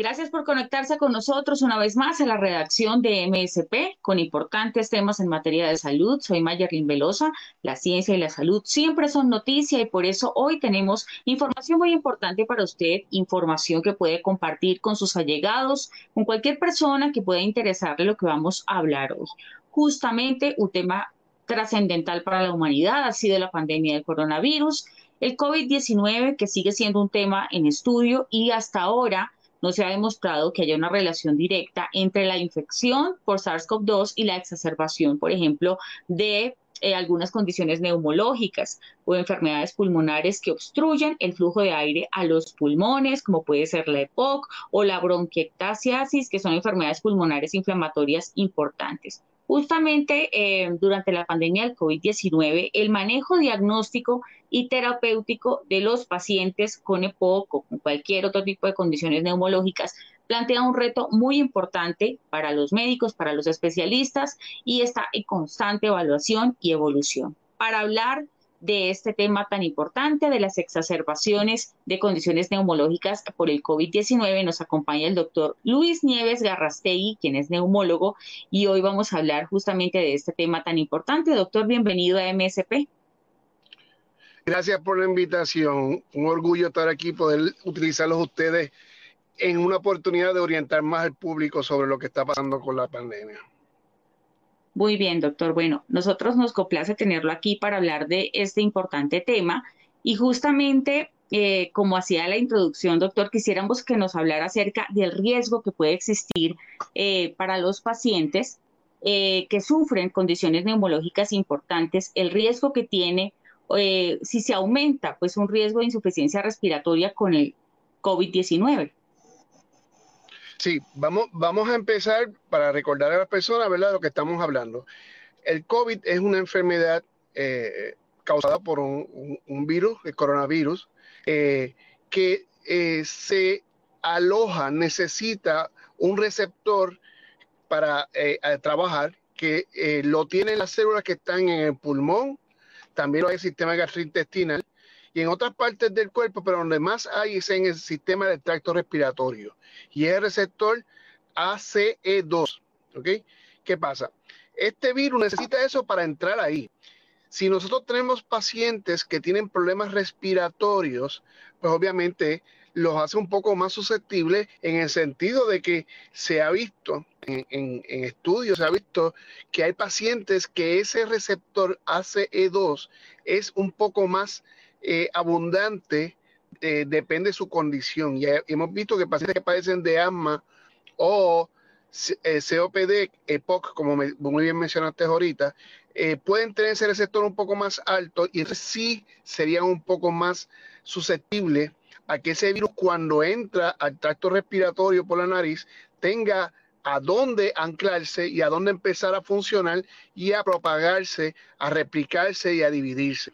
Gracias por conectarse con nosotros una vez más a la redacción de MSP con importantes temas en materia de salud. Soy Mayerlin Velosa. La ciencia y la salud siempre son noticia y por eso hoy tenemos información muy importante para usted, información que puede compartir con sus allegados, con cualquier persona que pueda interesarle lo que vamos a hablar hoy. Justamente un tema trascendental para la humanidad ha sido la pandemia del coronavirus, el COVID-19 que sigue siendo un tema en estudio y hasta ahora no se ha demostrado que haya una relación directa entre la infección por SARS-CoV-2 y la exacerbación, por ejemplo, de eh, algunas condiciones neumológicas o enfermedades pulmonares que obstruyen el flujo de aire a los pulmones, como puede ser la EPOC o la bronquiectasiasis, que son enfermedades pulmonares inflamatorias importantes. Justamente eh, durante la pandemia del COVID-19, el manejo diagnóstico y terapéutico de los pacientes con EPOC o con cualquier otro tipo de condiciones neumológicas plantea un reto muy importante para los médicos, para los especialistas y está en constante evaluación y evolución. Para hablar de este tema tan importante de las exacerbaciones de condiciones neumológicas por el COVID-19 nos acompaña el doctor Luis Nieves Garrastegui, quien es neumólogo, y hoy vamos a hablar justamente de este tema tan importante. Doctor, bienvenido a MSP. Gracias por la invitación. Un orgullo estar aquí, poder utilizarlos ustedes en una oportunidad de orientar más al público sobre lo que está pasando con la pandemia. Muy bien, doctor. Bueno, nosotros nos complace tenerlo aquí para hablar de este importante tema y justamente eh, como hacía la introducción, doctor, quisiéramos que nos hablara acerca del riesgo que puede existir eh, para los pacientes eh, que sufren condiciones neumológicas importantes, el riesgo que tiene si se aumenta, pues un riesgo de insuficiencia respiratoria con el COVID-19. Sí, vamos, vamos a empezar para recordar a las personas, ¿verdad?, lo que estamos hablando. El COVID es una enfermedad eh, causada por un, virus, el coronavirus, eh, que eh, se aloja, necesita un receptor para trabajar que lo tienen las células que están en el pulmón, también lo hay el sistema gastrointestinal y en otras partes del cuerpo, pero donde más hay es en el sistema del tracto respiratorio y es el receptor ACE2. ¿Ok? ¿Qué pasa? Este virus necesita eso para entrar ahí. Si nosotros tenemos pacientes que tienen problemas respiratorios, pues obviamente los hace un poco más susceptibles en el sentido de que se ha visto en, en, estudios, se ha visto que hay pacientes que ese receptor ACE2 es un poco más eh, abundante eh, depende de su condición. Y hemos visto que pacientes que padecen de asma o eh, COPD, EPOC, como muy bien mencionaste ahorita, pueden tener ese receptor un poco más alto y sí serían un poco más susceptibles a que ese virus cuando entra al tracto respiratorio por la nariz tenga a dónde anclarse y a dónde empezar a funcionar y a propagarse, a replicarse y a dividirse.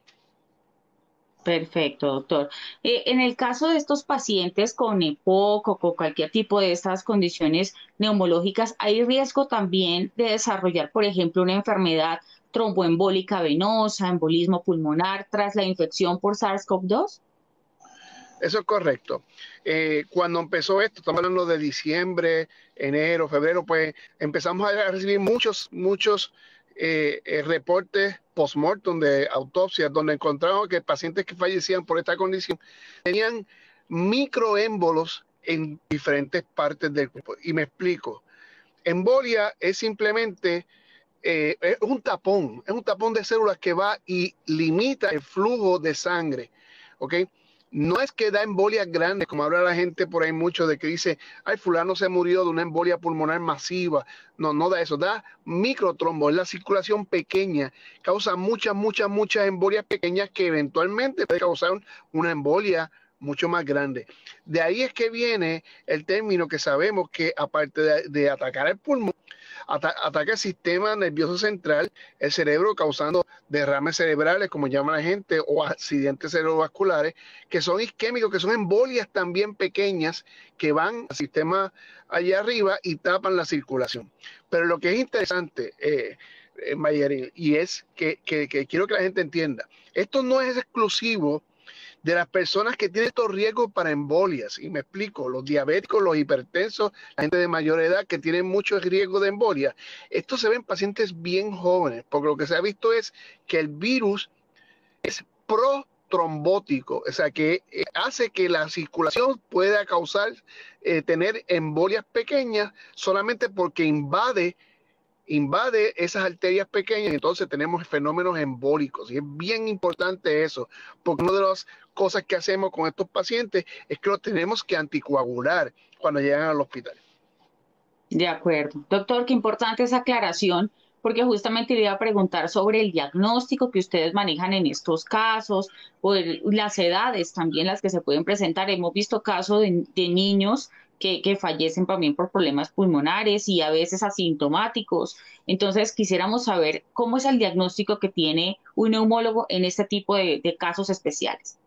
Perfecto, doctor. Eh, en el caso de estos pacientes con EPOC o con cualquier tipo de estas condiciones neumológicas, ¿hay riesgo también de desarrollar, por ejemplo, una enfermedad tromboembólica venosa, embolismo pulmonar tras la infección por SARS-CoV-2? Eso es correcto. Eh, cuando empezó esto, estamos hablando de diciembre, enero, febrero, pues empezamos a recibir muchos, muchos eh, reportes post-mortem de autopsias donde encontramos que pacientes que fallecían por esta condición tenían microémbolos en diferentes partes del cuerpo. Y me explico. Embolia es simplemente eh, es un tapón, es un tapón de células que va y limita el flujo de sangre. ¿ok?, no es que da embolias grandes, como habla la gente por ahí mucho de que dice, ay, fulano se murió de una embolia pulmonar masiva. No, no da eso, da microtrombo, es la circulación pequeña, causa muchas, muchas, muchas embolias pequeñas que eventualmente puede causar una embolia mucho más grande. De ahí es que viene el término que sabemos que aparte de, atacar el pulmón, ataca el sistema nervioso central, el cerebro causando derrames cerebrales, como llama la gente, o accidentes cerebrovasculares, que son isquémicos, que son embolias también pequeñas que van al sistema allá arriba y tapan la circulación. Pero lo que es interesante, eh, eh y es que quiero que la gente entienda, esto no es exclusivo de las personas que tienen estos riesgos para embolias. Y me explico, los diabéticos, los hipertensos, la gente de mayor edad que tienen mucho riesgo de embolia. Esto se ve en pacientes bien jóvenes, porque lo que se ha visto es que el virus es protrombótico, o sea, que eh, hace que la circulación pueda causar, eh, tener embolias pequeñas solamente porque invade invade esas arterias pequeñas entonces tenemos fenómenos embólicos. Y es bien importante eso, porque una de las cosas que hacemos con estos pacientes es que los tenemos que anticoagular cuando llegan al hospital. De acuerdo. Doctor, qué importante esa aclaración, porque justamente le iba a preguntar sobre el diagnóstico que ustedes manejan en estos casos, o las edades también las que se pueden presentar. Hemos visto casos de niños que, fallecen también por problemas pulmonares y a veces asintomáticos. Entonces, quisiéramos saber cómo es el diagnóstico que tiene un neumólogo en este tipo de, casos especiales.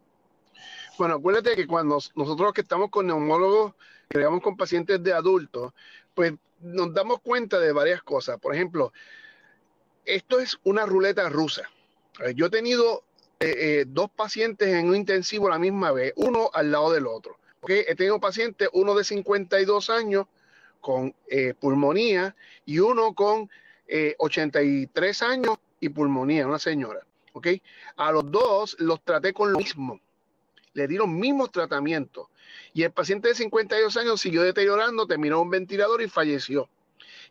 Bueno, acuérdate que cuando nosotros que estamos con neumólogos, creamos con pacientes de adultos, pues nos damos cuenta de varias cosas. Por ejemplo, esto es una ruleta rusa. Yo he tenido eh, eh, dos pacientes en un intensivo la misma vez, uno al lado del otro. He tenido pacientes, uno de 52 años con eh, pulmonía y uno con 83 eh, años y pulmonía, una señora. ¿okay? A los dos los traté con lo mismo. Le dieron mismos tratamientos. Y el paciente de 52 años siguió deteriorando, terminó un ventilador y falleció.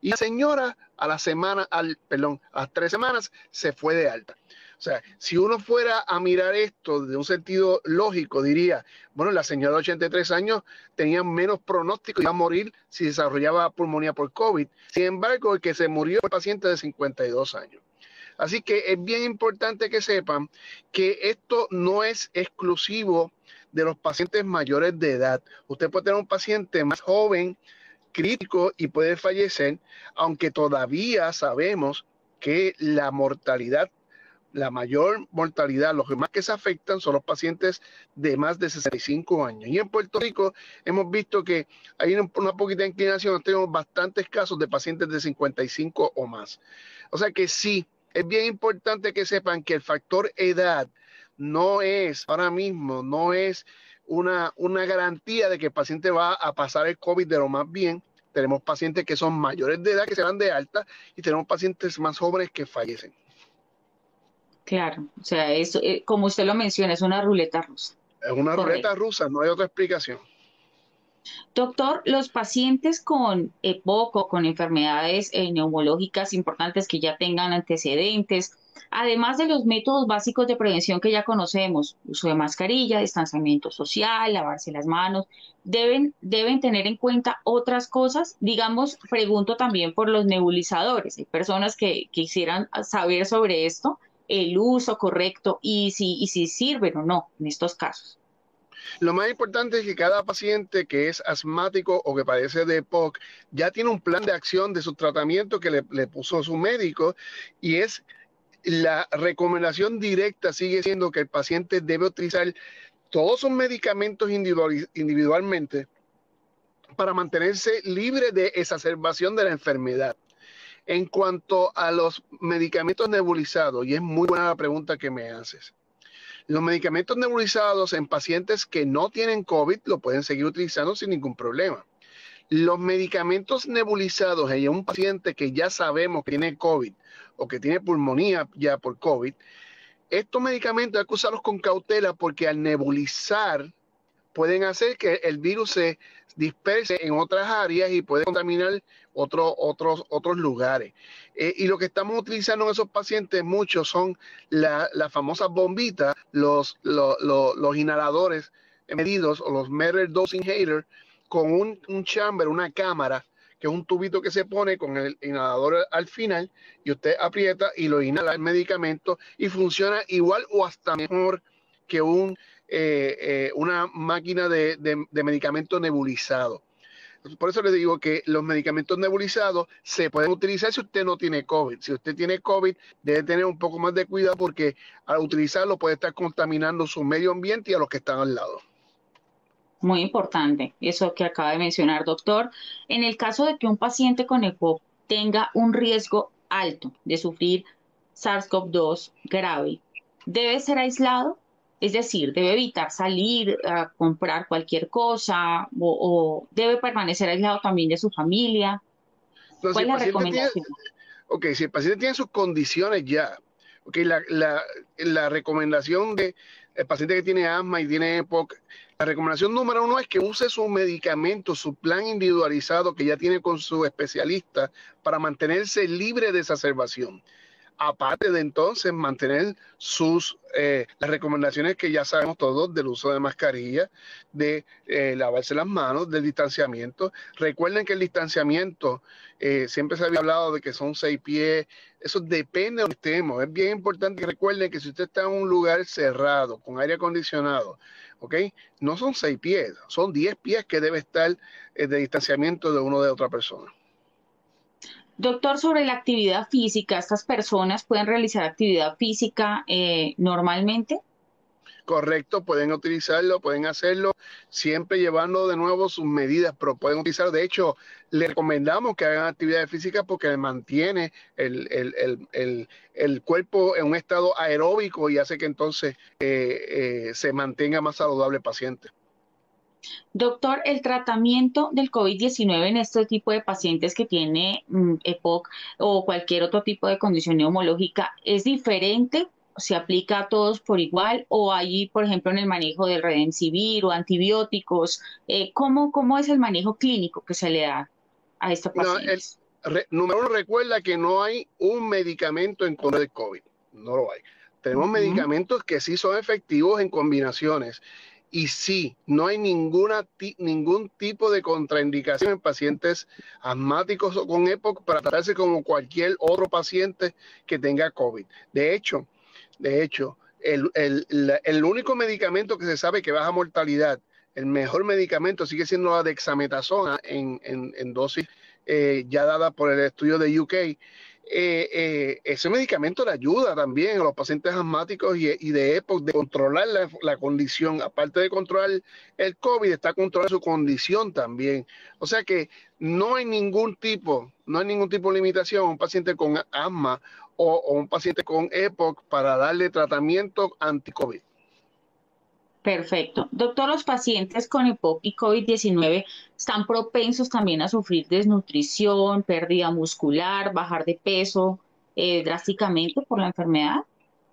Y la señora a la semana, al, perdón, a las tres semanas se fue de alta. O sea, si uno fuera a mirar esto de un sentido lógico, diría, bueno, la señora de 83 años tenía menos pronóstico, iba a morir si desarrollaba pulmonía por COVID. Sin embargo, el que se murió fue el paciente de 52 años. Así que es bien importante que sepan que esto no es exclusivo de los pacientes mayores de edad. Usted puede tener un paciente más joven, crítico y puede fallecer, aunque todavía sabemos que la mortalidad la mayor mortalidad, los más que se afectan son los pacientes de más de 65 años. Y en Puerto Rico hemos visto que hay una, poquita inclinación, tenemos bastantes casos de pacientes de 55 o más. O sea que sí, es bien importante que sepan que el factor edad no es, ahora mismo, no es una, una garantía de que el paciente va a pasar el COVID de lo más bien. Tenemos pacientes que son mayores de edad que se van de alta y tenemos pacientes más jóvenes que fallecen. Claro, o sea, es, eh, como usted lo menciona, es una ruleta rusa. Es una ruleta rusa, no hay otra explicación. Doctor, los pacientes con EPOC con enfermedades eh, neumológicas importantes que ya tengan antecedentes, además de los métodos básicos de prevención que ya conocemos, uso de mascarilla, distanciamiento social, lavarse las manos, deben, deben tener en cuenta otras cosas. Digamos, pregunto también por los nebulizadores. Hay personas que quisieran saber sobre esto el uso correcto y si, y si sirven o no en estos casos. Lo más importante es que cada paciente que es asmático o que padece de EPOC ya tiene un plan de acción de su tratamiento que le, le puso su médico y es la recomendación directa sigue siendo que el paciente debe utilizar todos sus medicamentos individualmente para mantenerse libre de exacerbación de la enfermedad. En cuanto a los medicamentos nebulizados, y es muy buena la pregunta que me haces. Los medicamentos nebulizados en pacientes que no tienen COVID lo pueden seguir utilizando sin ningún problema. Los medicamentos nebulizados en un paciente que ya sabemos que tiene COVID o que tiene pulmonía ya por COVID, estos medicamentos hay que usarlos con cautela porque al nebulizar pueden hacer que el virus se disperse en otras áreas y puede contaminar otros otros, otros lugares. Eh, y lo que estamos utilizando en esos pacientes, muchos son las famosas bombitas, los, los, inhaladores medidos o los meter dose inhaler con un, un chamber, una cámara, que es un tubito que se pone con el inhalador al final y usted aprieta y lo inhala el medicamento y funciona igual o hasta mejor que un una máquina de, de medicamento nebulizado. Por eso le digo que los medicamentos nebulizados se pueden utilizar si usted no tiene COVID. Si usted tiene COVID, debe tener un poco más de cuidado porque al utilizarlo puede estar contaminando su medio ambiente y a los que están al lado. Muy importante, eso que acaba de mencionar, doctor. En el caso de que un paciente con EPOC tenga un riesgo alto de sufrir SARS-CoV-2 grave, ¿debe ser aislado? Es decir, debe evitar salir a comprar cualquier cosa o, debe permanecer aislado también de su familia. ¿Cuál es la recomendación? ok, si el paciente tiene sus condiciones ya, ok, la, la, la recomendación de el paciente que tiene asma y tiene EPOC, la recomendación número uno es que use su medicamento, su plan individualizado que ya tiene con su especialista para mantenerse libre de exacerbación aparte de entonces mantener sus eh, las recomendaciones que ya sabemos todos del uso de mascarilla, de eh, lavarse las manos, del distanciamiento. Recuerden que el distanciamiento, eh, siempre se había hablado de que son seis pies, eso depende de donde estemos. Es bien importante que recuerden que si usted está en un lugar cerrado, con aire acondicionado, ¿ok? No son seis pies, son diez pies que debe estar de distanciamiento de uno de otra persona. Doctor, sobre la actividad física, ¿estas personas pueden realizar actividad física eh, normalmente? Correcto, pueden utilizarlo, pueden hacerlo, siempre llevando de nuevo sus medidas, pero pueden utilizar, de hecho, le recomendamos que hagan actividad física porque mantiene el, cuerpo en un estado aeróbico y hace que entonces eh, eh, se mantenga más saludable el paciente. Doctor, el tratamiento del COVID-19 en este tipo de pacientes que tiene mm, EPOC o cualquier otro tipo de condición neumológica es diferente se aplica a todos por igual o hay, por ejemplo, en el manejo del Redensivir o antibióticos, eh, ¿cómo, es el manejo clínico que se le da a estos pacientes? número uno, recuerda que no hay un medicamento en contra del COVID, no lo hay. Tenemos medicamentos que sí son efectivos en combinaciones y sí, no hay ninguna, ningún tipo de contraindicación en pacientes asmáticos o con EPOC para tratarse como cualquier otro paciente que tenga COVID. De hecho, de hecho, el, el, único medicamento que se sabe que baja mortalidad, el mejor medicamento sigue siendo la dexametasona en, en, dosis eh, ya dada por el estudio de UK eh, eh, ese medicamento le ayuda también a los pacientes asmáticos y, de EPOC de controlar la, condición. Aparte de controlar el COVID, está controlando su condición también. O sea que no hay ningún tipo, no hay ningún tipo de limitación a un paciente con asma o, o un paciente con EPOC para darle tratamiento anti-COVID. Perfecto. Doctor, los pacientes con EPOC y COVID-19 están propensos también a sufrir desnutrición, pérdida muscular, bajar de peso eh, drásticamente por la enfermedad.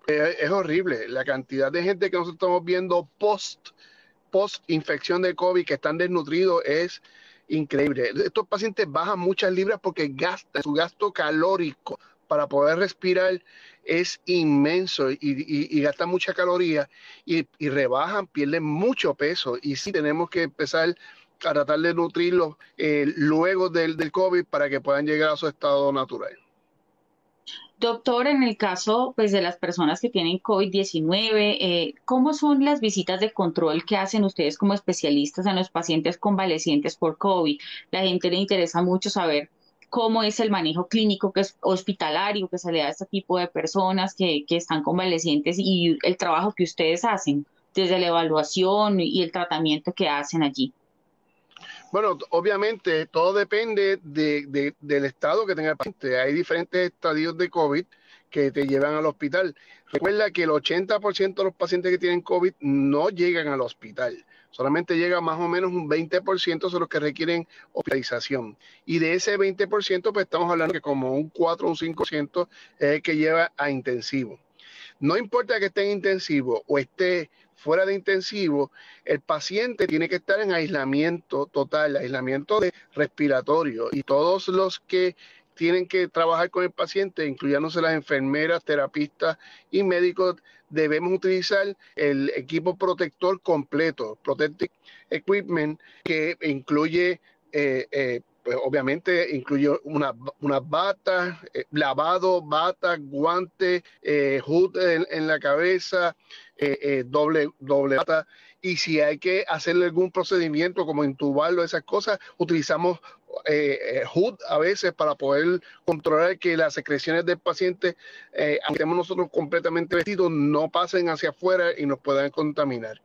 Eh, es horrible la cantidad de gente que nosotros estamos viendo post, post infección de COVID que están desnutridos es increíble. Estos pacientes bajan muchas libras porque gastan su gasto calórico para poder respirar es inmenso y, y, gastan mucha caloría y, rebajan, pierden mucho peso. Y sí tenemos que empezar a tratar de nutrirlos eh, luego del, del COVID para que puedan llegar a su estado natural. Doctor, en el caso pues, de las personas que tienen COVID-19, eh, ¿cómo son las visitas de control que hacen ustedes como especialistas en los pacientes convalecientes por COVID? La gente le interesa mucho saber cómo es el manejo clínico que es hospitalario que se le da a este tipo de personas que, que están convalecientes y el trabajo que ustedes hacen desde la evaluación y el tratamiento que hacen allí. Bueno, obviamente todo depende de, del estado que tenga el paciente. Hay diferentes estadios de COVID que te llevan al hospital. Recuerda que el 80% de los pacientes que tienen COVID no llegan al hospital. Solamente llega más o menos un 20% son los que requieren hospitalización. Y de ese 20%, pues estamos hablando que como un 4 o un 5% es el que lleva a intensivo. No importa que esté en intensivo o esté fuera de intensivo, el paciente tiene que estar en aislamiento total, aislamiento de respiratorio. Y todos los que tienen que trabajar con el paciente, incluyéndose las enfermeras, terapistas y médicos, debemos utilizar el equipo protector completo, Protective Equipment, que incluye eh, eh, pues obviamente incluye unas una batas, eh, lavado, bata, guante, eh, hood en, la cabeza, doble, doble bata. Y si hay que hacerle algún procedimiento como intubarlo, esas cosas, utilizamos HUD a veces para poder controlar que las secreciones del paciente, aunque estemos nosotros completamente vestidos, no pasen hacia afuera y nos puedan contaminar.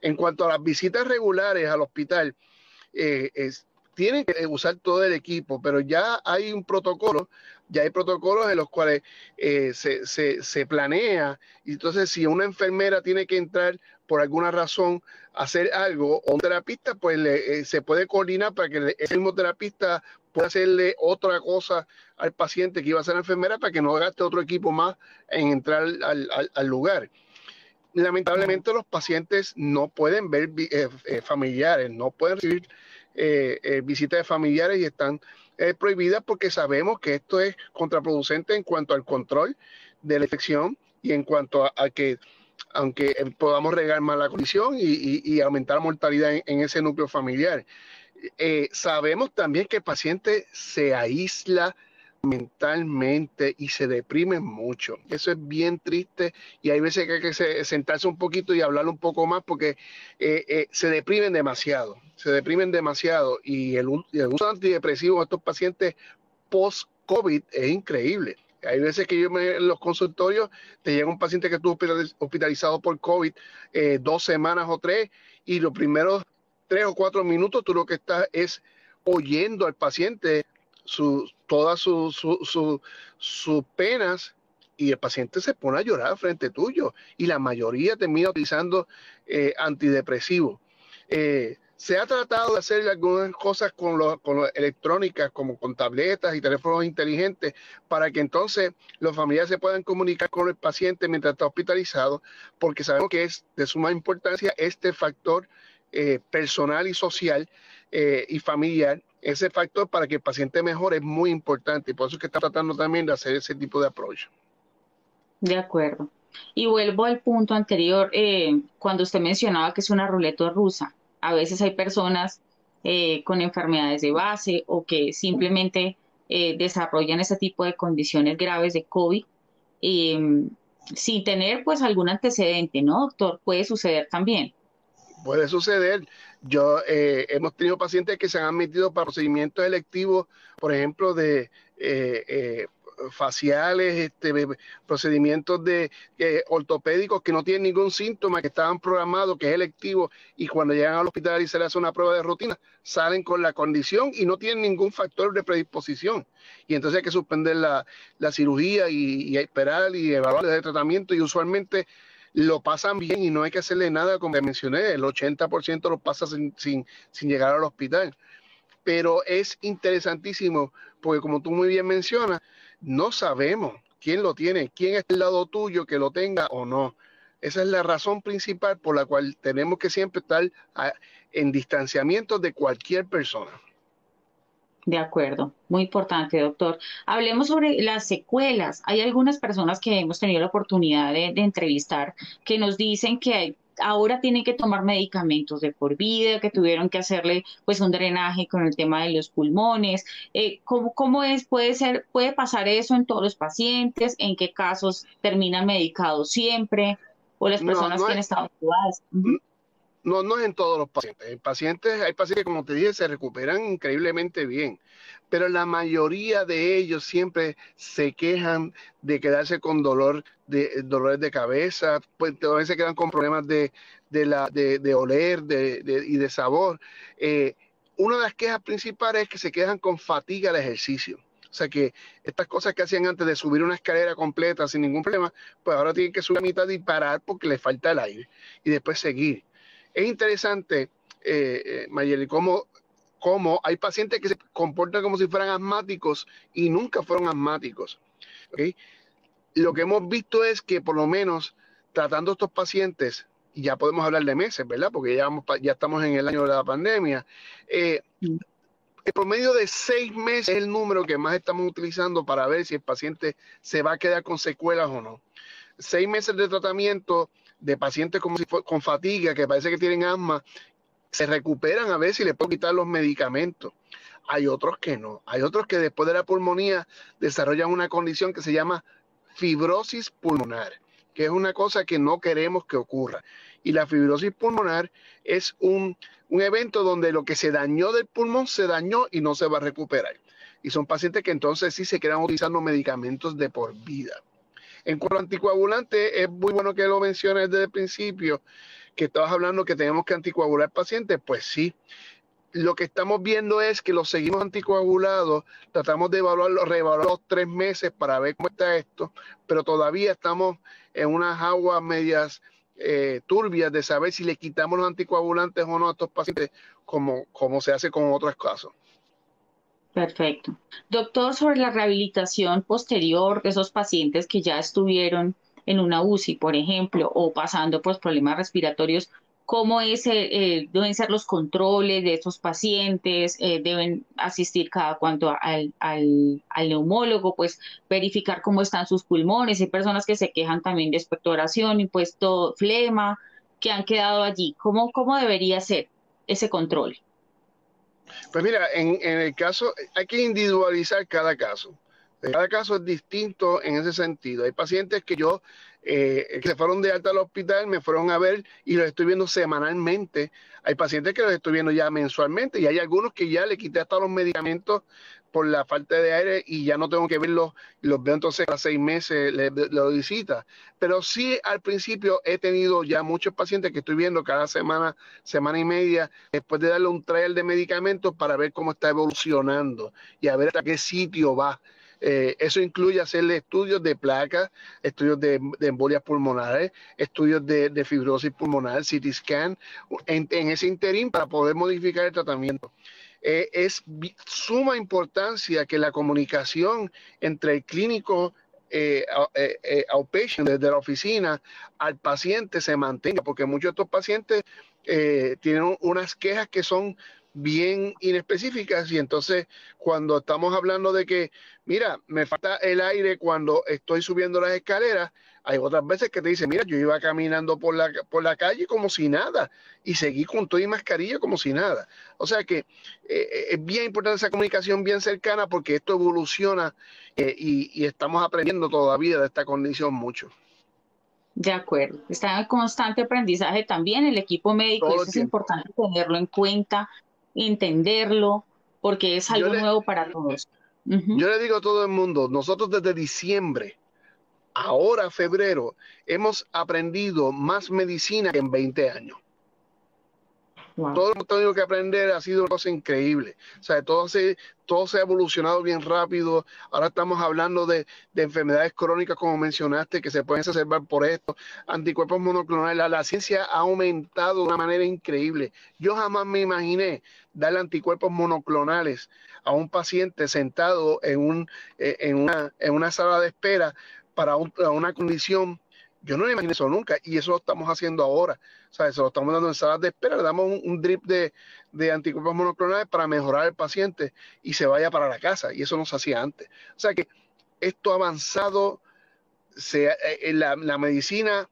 En cuanto a las visitas regulares al hospital, eh, tienen que usar todo el equipo, pero ya hay un protocolo, ya hay protocolos en los cuales eh, se, planea. Y entonces, si una enfermera tiene que entrar por alguna razón a hacer algo, o un terapista, pues eh, se puede coordinar para que el mismo terapista pueda hacerle otra cosa al paciente que iba a ser enfermera para que no gaste otro equipo más en entrar al lugar lamentablemente los pacientes no pueden ver eh, familiares, no pueden recibir visitas de familiares y están prohibidas porque sabemos que esto es contraproducente en cuanto al control de la infección y en cuanto a, que aunque podamos regar más la condición y, aumentar la mortalidad en, ese núcleo familiar. sabemos también que el paciente se aísla mentalmente y se deprimen mucho. Eso es bien triste y hay veces que hay que sentarse un poquito y hablar un poco más porque eh, eh, se deprimen demasiado, se deprimen demasiado y el, uso antidepresivo de estos pacientes post-COVID es increíble. Hay veces que yo me, en los consultorios te llega un paciente que estuvo hospitalizado por COVID eh, dos semanas o tres y los primeros tres o cuatro minutos tú lo que estás es oyendo al paciente todas sus su, penas y el paciente se pone a llorar frente tuyo y la mayoría termina utilizando eh, antidepresivos. Eh, se ha tratado de hacer algunas cosas con, los, con electrónicas, como con tabletas y teléfonos inteligentes, para que entonces los familiares se puedan comunicar con el paciente mientras está hospitalizado, porque sabemos que es de suma importancia este factor eh, personal y social y familiar ese factor para que el paciente mejore es muy importante y por eso es que está tratando también de hacer ese tipo de approach. De acuerdo. Y vuelvo al punto anterior, eh, cuando usted mencionaba que es una ruleta rusa. A veces hay personas eh, con enfermedades de base o que simplemente eh, desarrollan ese tipo de condiciones graves de COVID sin tener pues algún antecedente, ¿no, doctor? Puede suceder también. Puede suceder. Yo eh, hemos tenido pacientes que se han admitido para procedimientos electivos, por ejemplo, de eh, eh, faciales, este, procedimientos de ortopédicos que no tienen ningún síntoma, que estaban programados, que es electivo, y cuando llegan al hospital y se les hace una prueba de rutina, salen con la condición y no tienen ningún factor de predisposición. Y entonces hay que suspender la, cirugía y, y, esperar y evaluar el tratamiento y usualmente lo pasan bien y no hay que hacerle nada, como mencioné, el 80% lo pasa sin, sin, llegar al hospital. Pero es interesantísimo porque como tú muy bien mencionas, no sabemos quién lo tiene, quién es el lado tuyo que lo tenga o no. Esa es la razón principal por la cual tenemos que siempre estar en distanciamiento de cualquier persona. De acuerdo, muy importante, doctor. Hablemos sobre las secuelas. Hay algunas personas que hemos tenido la oportunidad de, entrevistar que nos dicen que ahora tienen que tomar medicamentos de por vida, que tuvieron que hacerle pues un drenaje con el tema de los pulmones. Eh, ¿cómo, ¿cómo, es? ¿Puede ser, puede pasar eso en todos los pacientes? ¿En qué casos terminan medicados siempre? ¿O las personas que han estado? No, no es en todos los pacientes. En pacientes, hay pacientes como te dije, se recuperan increíblemente bien, pero la mayoría de ellos siempre se quejan de quedarse con dolor de dolores de cabeza, pues a veces quedan con problemas de, de, la, de oler de, y de sabor. Eh, una de las quejas principales es que se quedan con fatiga al ejercicio. O sea que estas cosas que hacían antes de subir una escalera completa sin ningún problema, pues ahora tienen que subir a mitad y parar porque les falta el aire y después seguir. Es interesante, eh, eh Mayeli, cómo, hay pacientes que se comportan como si fueran asmáticos y nunca fueron asmáticos. Lo que hemos visto es que por lo menos tratando a estos pacientes, ya podemos hablar de meses, ¿verdad? Porque ya, estamos en el año de la pandemia. Eh, el promedio de seis meses es el número que más estamos utilizando para ver si el paciente se va a quedar con secuelas o no. Seis meses de tratamiento de pacientes como si con fatiga, que parece que tienen asma, se recuperan a ver si le puedo quitar los medicamentos. hay otros que no. Hay otros que después de la pulmonía desarrollan una condición que se llama fibrosis pulmonar, que es una cosa que no queremos que ocurra. Y la fibrosis pulmonar es un, un evento donde lo que se dañó del pulmón se dañó y no se va a recuperar. Y son pacientes que entonces sí se quedan utilizando medicamentos de por vida. En cuanto a anticoagulantes, es muy bueno que lo menciones desde el principio, que estabas hablando que tenemos que anticoagular pacientes. Pues sí, lo que estamos viendo es que los seguimos anticoagulados, tratamos de evaluarlo, reevaluar los tres meses para ver cómo está esto, pero todavía estamos en unas aguas medias eh, turbias de saber si le quitamos los anticoagulantes o no a estos pacientes, como, como se hace con otros casos. Perfecto. Doctor, sobre la rehabilitación posterior de esos pacientes que ya estuvieron en una UCI, por ejemplo, o pasando por problemas respiratorios, ¿cómo es, eh, eh, deben ser los controles de estos pacientes? Eh, ¿Deben asistir cada cuanto al, al, al, neumólogo? Pues verificar cómo están sus pulmones. Hay personas que se quejan también de expectoración y pues flema, que han quedado allí. ¿Cómo, cómo debería ser ese control? Pues mira, en, el caso, hay que individualizar cada caso. Cada caso es distinto en ese sentido. Hay pacientes que yo, eh, que se fueron de alta al hospital, me fueron a ver y los estoy viendo semanalmente. Hay pacientes que los estoy viendo ya mensualmente y hay algunos que ya le quité hasta los medicamentos por la falta de aire y ya no tengo que verlos, los veo entonces a seis meses, le, lo visita. Pero sí al principio he tenido ya muchos pacientes que estoy viendo cada semana, semana y media, después de darle un trial de medicamentos para ver cómo está evolucionando y a ver hasta qué sitio va. Eh, eso incluye hacerle estudios de placas, estudios de, embolias pulmonares, estudios de, fibrosis pulmonar, CT scan, en, en, ese interín para poder modificar el tratamiento. Eh, es suma importancia que la comunicación entre el clínico eh, eh, outpatient desde la oficina al paciente se mantenga, porque muchos de estos pacientes tienen unas quejas que son bien inespecíficas y entonces cuando estamos hablando de que, mira, me falta el aire cuando estoy subiendo las escaleras, hay otras veces que te dicen, mira, yo iba caminando por la, por la calle como si nada y seguí con todo y mascarilla como si nada. O sea que eh, eh, es bien importante esa comunicación bien cercana porque esto evoluciona eh, y, estamos aprendiendo todavía de esta condición mucho. De acuerdo, está en constante aprendizaje también el equipo médico, eso es importante tenerlo en cuenta, entenderlo, porque es algo nuevo para todos. Yo le digo a todo el mundo, nosotros desde diciembre, ahora febrero, hemos aprendido más medicina que en 20 años. Todo lo que tenido que aprender ha sido una cosa increíble. O sea, todo se, todo se ha evolucionado bien rápido. Ahora estamos hablando de, enfermedades crónicas, como mencionaste, que se pueden exacerbar por esto. Anticuerpos monoclonales. La, la, ciencia ha aumentado de una manera increíble. Yo jamás me imaginé darle anticuerpos monoclonales a un paciente sentado en, un, eh, en, una, en una sala de espera para una condición yo no me imaginé eso nunca y eso lo estamos haciendo ahora. O sea, eso lo estamos dando en salas de espera, le damos un, drip de, de, anticuerpos monoclonales para mejorar al paciente y se vaya para la casa y eso no se hacía antes. O sea que esto ha avanzado, se, eh, en la, medicina,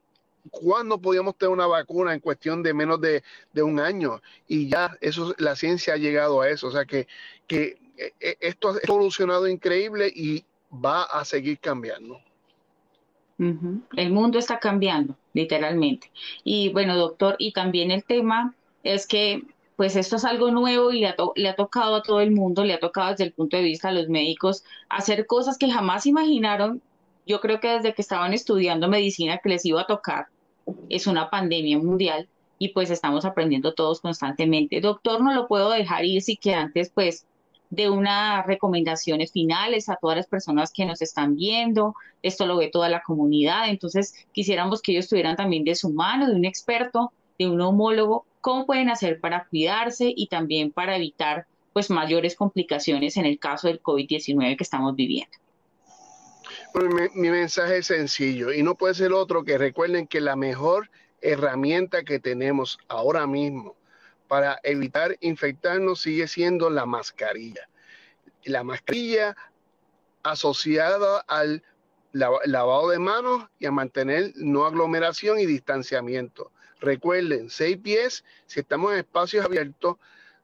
¿cuándo podíamos tener una vacuna en cuestión de menos de, de, un año? Y ya eso, la ciencia ha llegado a eso. O sea que, que eh, esto ha evolucionado increíble y va a seguir cambiando. El mundo está cambiando, literalmente. Y bueno, doctor, y también el tema es que pues esto es algo nuevo y le ha, le ha, tocado a todo el mundo, le ha tocado desde el punto de vista de los médicos hacer cosas que jamás imaginaron. Yo creo que desde que estaban estudiando medicina que les iba a tocar, es una pandemia mundial y pues estamos aprendiendo todos constantemente. Doctor, no lo puedo dejar ir si que antes pues de unas recomendaciones finales a todas las personas que nos están viendo. Esto lo ve toda la comunidad. Entonces, quisiéramos que ellos tuvieran también de su mano, de un experto, de un homólogo, cómo pueden hacer para cuidarse y también para evitar pues mayores complicaciones en el caso del COVID-19 que estamos viviendo. mi, mensaje es sencillo y no puede ser otro que recuerden que la mejor herramienta que tenemos ahora mismo para evitar infectarnos sigue siendo la mascarilla. La mascarilla asociada al lavado de manos y a mantener no aglomeración y distanciamiento. Recuerden, seis pies, si estamos en espacios abiertos,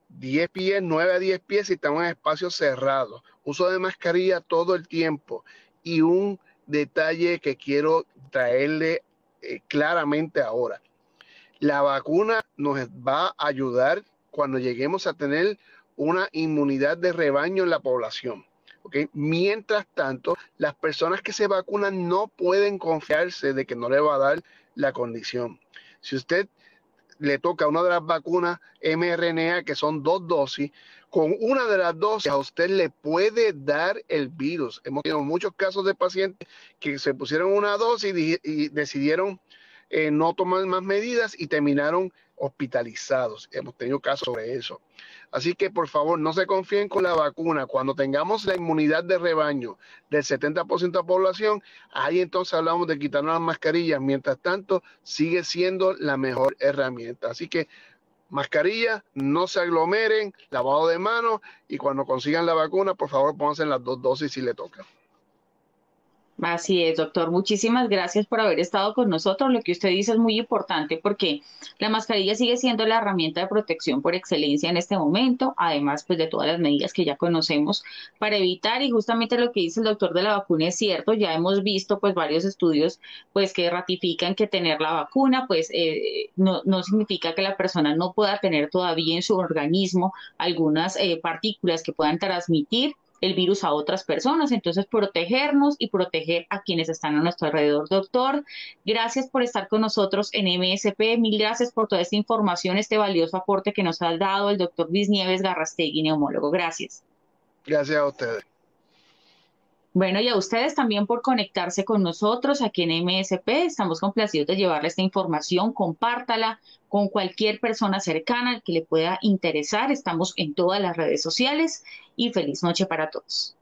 10 pies, 9 a 10 pies si estamos en espacios cerrados. Uso de mascarilla todo el tiempo. Y un detalle que quiero traerle eh, claramente ahora. La vacuna nos va a ayudar cuando lleguemos a tener una inmunidad de rebaño en la población. Mientras tanto, las personas que se vacunan no pueden confiarse de que no le va a dar la condición. Si usted le toca una de las vacunas mRNA, que son dos dosis, con una de las dosis a usted le puede dar el virus. Hemos tenido muchos casos de pacientes que se pusieron una dosis y, decidieron eh, no tomar más medidas y terminaron hospitalizados. Hemos tenido casos sobre eso. Así que por favor no se confíen con la vacuna. Cuando tengamos la inmunidad de rebaño del 70% de la población, ahí entonces hablamos de quitarnos las mascarillas. Mientras tanto, sigue siendo la mejor herramienta. Así que mascarilla, no se aglomeren, lavado de manos y cuando consigan la vacuna, por favor pónganse las dos dosis si le toca. Así es, doctor. Muchísimas gracias por haber estado con nosotros. Lo que usted dice es muy importante porque la mascarilla sigue siendo la herramienta de protección por excelencia en este momento, además pues de todas las medidas que ya conocemos para evitar y justamente lo que dice el doctor de la vacuna es cierto. Ya hemos visto pues varios estudios pues que ratifican que tener la vacuna pues eh, no, no, significa que la persona no pueda tener todavía en su organismo algunas eh, partículas que puedan transmitir el virus a otras personas. Entonces, protegernos y proteger a quienes están a nuestro alrededor. Doctor, gracias por estar con nosotros en MSP. Mil gracias por toda esta información, este valioso aporte que nos ha dado el doctor Luis Nieves Garrastegui, neumólogo. Gracias. Gracias a ustedes. Bueno, y a ustedes también por conectarse con nosotros aquí en MSP. Estamos complacidos de llevarle esta información. Compártala con cualquier persona cercana que le pueda interesar. Estamos en todas las redes sociales y feliz noche para todos.